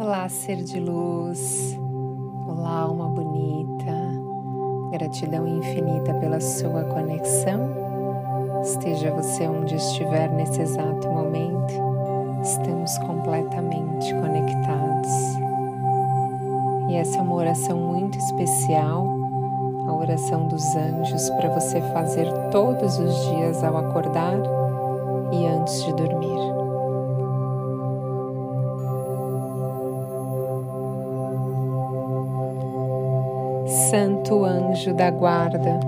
Olá, ser de luz. Olá, alma bonita. Gratidão infinita pela sua conexão. Esteja você onde estiver nesse exato momento, estamos completamente conectados. E essa é uma oração muito especial, a oração dos anjos para você fazer todos os dias ao acordar e antes de dormir. Santo anjo da guarda,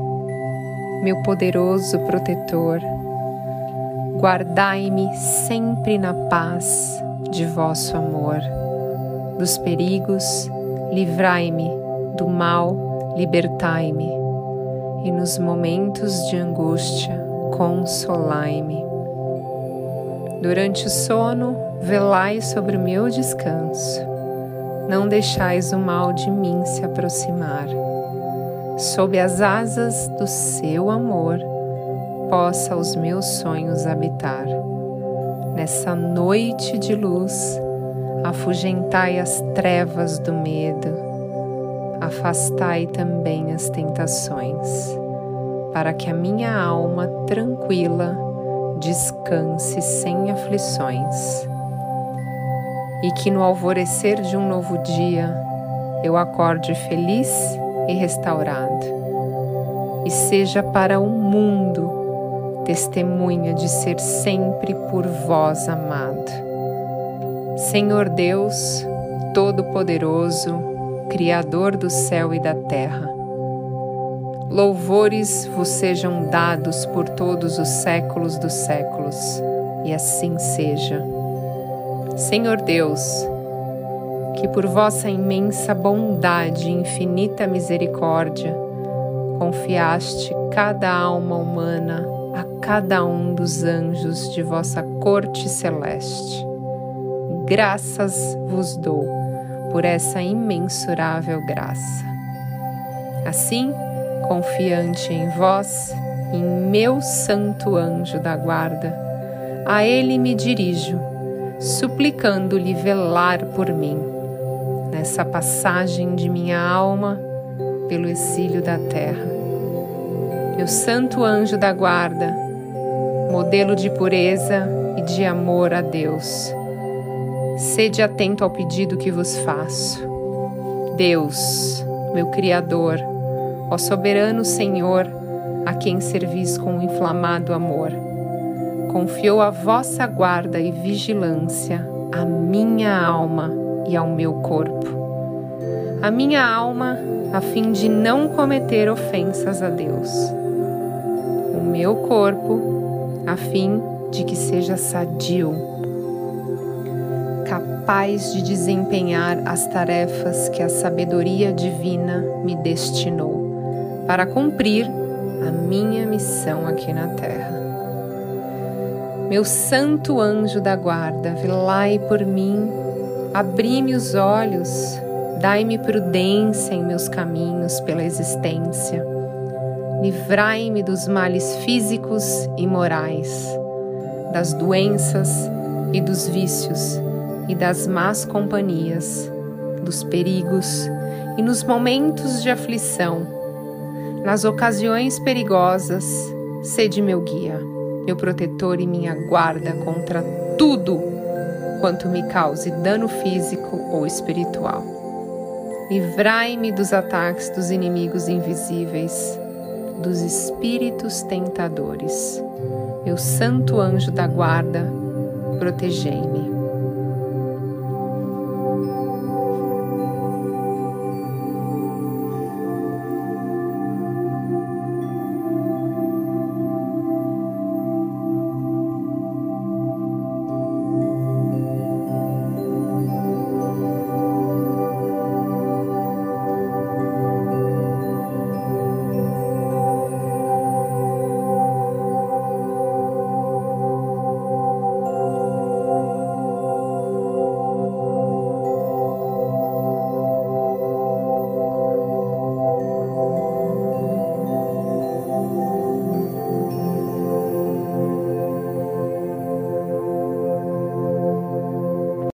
meu poderoso protetor, guardai-me sempre na paz de vosso amor. Dos perigos, livrai-me, do mal, libertai-me, e nos momentos de angústia, consolai-me. Durante o sono, velai sobre o meu descanso. Não deixais o mal de mim se aproximar sob as asas do seu amor, possa os meus sonhos habitar. Nessa noite de luz, afugentai as trevas do medo, afastai também as tentações, para que a minha alma tranquila descanse sem aflições. E que no alvorecer de um novo dia eu acorde feliz e restaurado, e seja para o mundo testemunha de ser sempre por vós amado. Senhor Deus, Todo-Poderoso, Criador do céu e da terra, louvores vos sejam dados por todos os séculos dos séculos, e assim seja. Senhor Deus, que por vossa imensa bondade e infinita misericórdia confiaste cada alma humana a cada um dos anjos de vossa corte celeste. Graças vos dou por essa imensurável graça. Assim, confiante em vós, em meu santo anjo da guarda, a ele me dirijo, suplicando-lhe velar por mim nessa passagem de minha alma pelo exílio da terra. Meu santo anjo da guarda, modelo de pureza e de amor a Deus, sede atento ao pedido que vos faço. Deus, meu Criador, ó soberano Senhor, a quem servis com inflamado amor, confiou a vossa guarda e vigilância à minha alma e ao meu corpo. A minha alma, a fim de não cometer ofensas a Deus. O meu corpo, a fim de que seja sadio, capaz de desempenhar as tarefas que a sabedoria divina me destinou para cumprir a minha missão aqui na terra. Meu santo anjo da guarda, velai por mim Abri-me os olhos, dai-me prudência em meus caminhos pela existência. Livrai-me dos males físicos e morais, das doenças e dos vícios e das más companhias, dos perigos e nos momentos de aflição. Nas ocasiões perigosas, sede meu guia, meu protetor e minha guarda contra tudo quanto me cause dano físico ou espiritual. Livrai-me dos ataques dos inimigos invisíveis, dos espíritos tentadores. Meu santo anjo da guarda, protegei-me.